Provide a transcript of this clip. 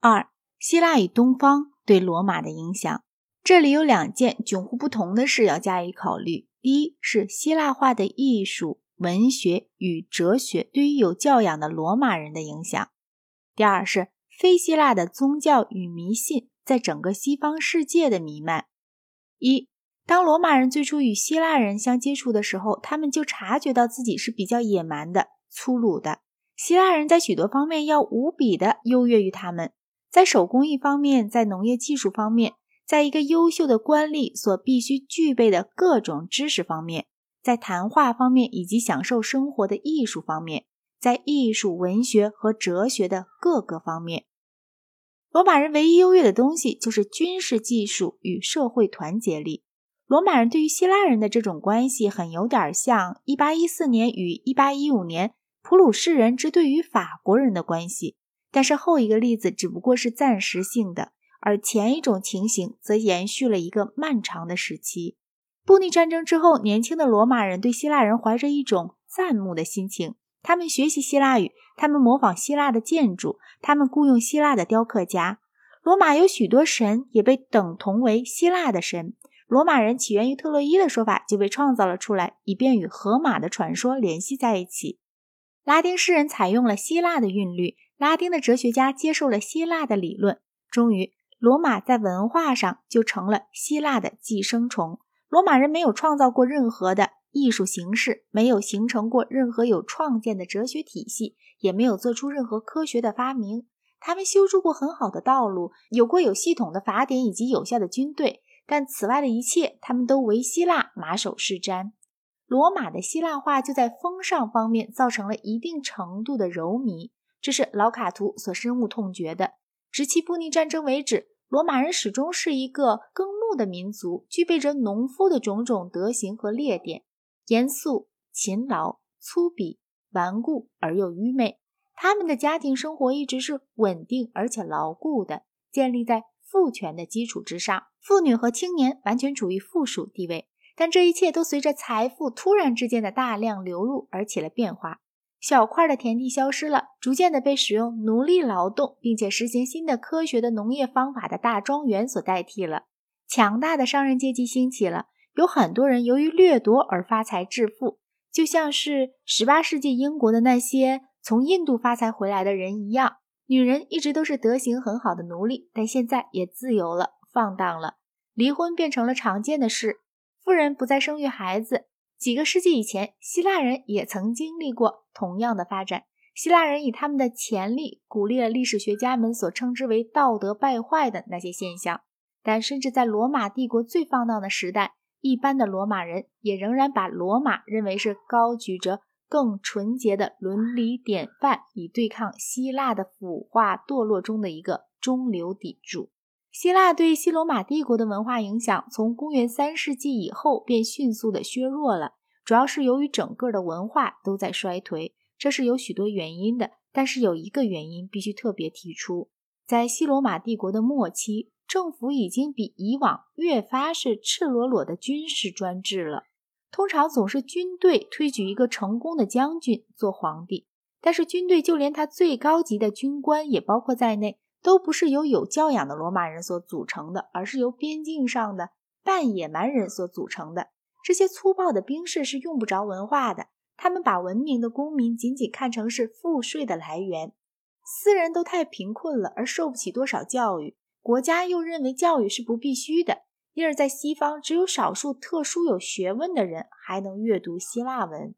二、希腊与东方对罗马的影响。这里有两件迥乎不同的事要加以考虑：第一是希腊化的艺术、文学与哲学对于有教养的罗马人的影响；第二是非希腊的宗教与迷信在整个西方世界的弥漫。一、当罗马人最初与希腊人相接触的时候，他们就察觉到自己是比较野蛮的、粗鲁的。希腊人在许多方面要无比的优越于他们，在手工艺方面，在农业技术方面，在一个优秀的官吏所必须具备的各种知识方面，在谈话方面以及享受生活的艺术方面，在艺术、文学和哲学的各个方面，罗马人唯一优越的东西就是军事技术与社会团结力。罗马人对于希腊人的这种关系，很有点像1814年与1815年。普鲁士人之对于法国人的关系，但是后一个例子只不过是暂时性的，而前一种情形则延续了一个漫长的时期。布匿战争之后，年轻的罗马人对希腊人怀着一种赞慕的心情，他们学习希腊语，他们模仿希腊的建筑，他们雇佣希腊的雕刻家。罗马有许多神也被等同为希腊的神。罗马人起源于特洛伊的说法就被创造了出来，以便与荷马的传说联系在一起。拉丁诗人采用了希腊的韵律，拉丁的哲学家接受了希腊的理论，终于，罗马在文化上就成了希腊的寄生虫。罗马人没有创造过任何的艺术形式，没有形成过任何有创建的哲学体系，也没有做出任何科学的发明。他们修筑过很好的道路，有过有系统的法典以及有效的军队，但此外的一切，他们都为希腊马首是瞻。罗马的希腊化就在风尚方面造成了一定程度的柔靡，这是老卡图所深恶痛绝的。直其布匿战争为止，罗马人始终是一个耕牧的民族，具备着农夫的种种德行和劣点：严肃、勤劳、粗鄙、顽固而又愚昧。他们的家庭生活一直是稳定而且牢固的，建立在父权的基础之上，妇女和青年完全处于附属地位。但这一切都随着财富突然之间的大量流入而起了变化。小块的田地消失了，逐渐的被使用奴隶劳动并且实行新的科学的农业方法的大庄园所代替了。强大的商人阶级兴起了，有很多人由于掠夺而发财致富，就像是十八世纪英国的那些从印度发财回来的人一样。女人一直都是德行很好的奴隶，但现在也自由了，放荡了，离婚变成了常见的事。富人不再生育孩子。几个世纪以前，希腊人也曾经历过同样的发展。希腊人以他们的潜力鼓励了历史学家们所称之为道德败坏的那些现象。但甚至在罗马帝国最放荡的时代，一般的罗马人也仍然把罗马认为是高举着更纯洁的伦理典范，以对抗希腊的腐化堕落中的一个中流砥柱。希腊对西罗马帝国的文化影响，从公元三世纪以后便迅速的削弱了，主要是由于整个的文化都在衰退，这是有许多原因的。但是有一个原因必须特别提出，在西罗马帝国的末期，政府已经比以往越发是赤裸裸的军事专制了。通常总是军队推举一个成功的将军做皇帝，但是军队就连他最高级的军官也包括在内。都不是由有教养的罗马人所组成的，而是由边境上的半野蛮人所组成的。这些粗暴的兵士是用不着文化的，他们把文明的公民仅仅看成是赋税的来源。私人都太贫困了，而受不起多少教育，国家又认为教育是不必须的，因而，在西方只有少数特殊有学问的人还能阅读希腊文。